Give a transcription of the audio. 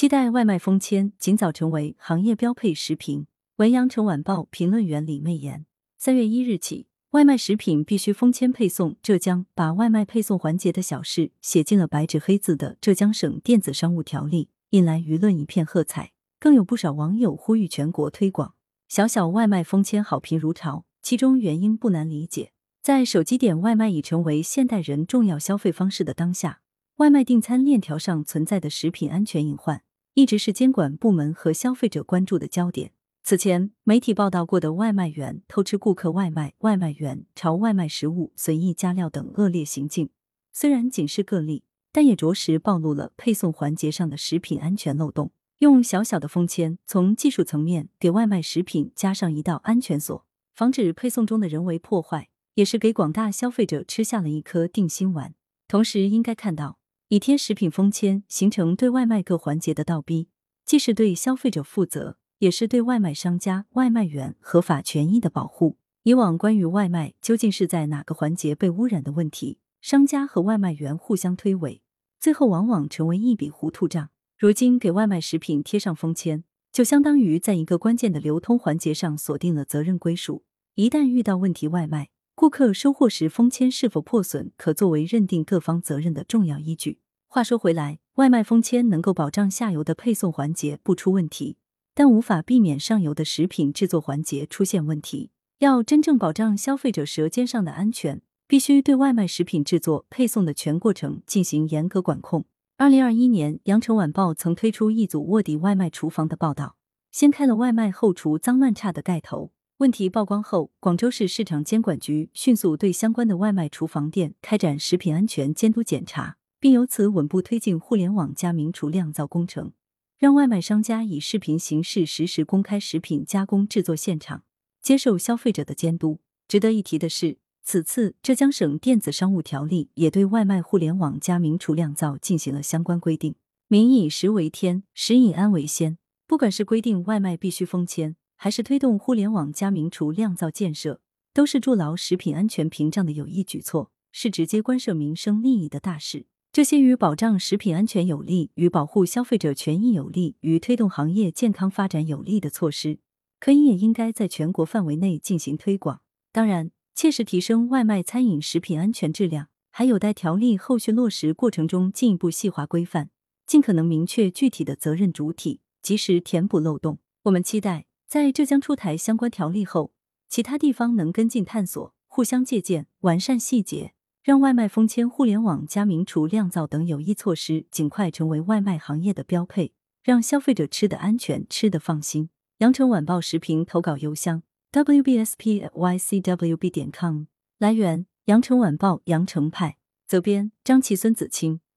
期待外卖封签尽早成为行业标配食品。文阳城晚报评论员李媚妍。三月一日起，外卖食品必须封签配送。浙江把外卖配送环节的小事写进了白纸黑字的《浙江省电子商务条例》，引来舆论一片喝彩。更有不少网友呼吁全国推广小小外卖封签，好评如潮。其中原因不难理解，在手机点外卖已成为现代人重要消费方式的当下。外卖订餐链条上存在的食品安全隐患，一直是监管部门和消费者关注的焦点。此前媒体报道过的外卖员偷吃顾客外卖、外卖员朝外卖食物随意加料等恶劣行径，虽然仅是个例，但也着实暴露了配送环节上的食品安全漏洞。用小小的封签，从技术层面给外卖食品加上一道安全锁，防止配送中的人为破坏，也是给广大消费者吃下了一颗定心丸。同时，应该看到。以贴食品封签，形成对外卖各环节的倒逼，既是对消费者负责，也是对外卖商家、外卖员合法权益的保护。以往关于外卖究竟是在哪个环节被污染的问题，商家和外卖员互相推诿，最后往往成为一笔糊涂账。如今给外卖食品贴上封签，就相当于在一个关键的流通环节上锁定了责任归属。一旦遇到问题，外卖。顾客收货时封签是否破损，可作为认定各方责任的重要依据。话说回来，外卖封签能够保障下游的配送环节不出问题，但无法避免上游的食品制作环节出现问题。要真正保障消费者舌尖上的安全，必须对外卖食品制作、配送的全过程进行严格管控。二零二一年，羊城晚报曾推出一组卧底外卖厨房的报道，掀开了外卖后厨脏乱差的盖头。问题曝光后，广州市市场监管局迅速对相关的外卖厨房店开展食品安全监督检查，并由此稳步推进互联网加名厨酿造工程，让外卖商家以视频形式实时公开食品加工制作现场，接受消费者的监督。值得一提的是，此次浙江省电子商务条例也对外卖互联网加名厨酿造进行了相关规定。民以食为天，食以安为先，不管是规定外卖必须封签。还是推动互联网加名厨酿造建设，都是筑牢食品安全屏障的有益举措，是直接关涉民生利益的大事。这些与保障食品安全有利、与保护消费者权益有利、与推动行业健康发展有利的措施，可以也应该在全国范围内进行推广。当然，切实提升外卖餐饮食品安全质量，还有待条例后续落实过程中进一步细化规范，尽可能明确具体的责任主体，及时填补漏洞。我们期待。在浙江出台相关条例后，其他地方能跟进探索，互相借鉴，完善细节，让外卖封签、互联网加名厨酿造等有益措施尽快成为外卖行业的标配，让消费者吃的安全、吃的放心。羊城晚报时评投稿邮箱：wbspycwb 点 com。来源：羊城晚报羊城派。责编：张琪、孙子清。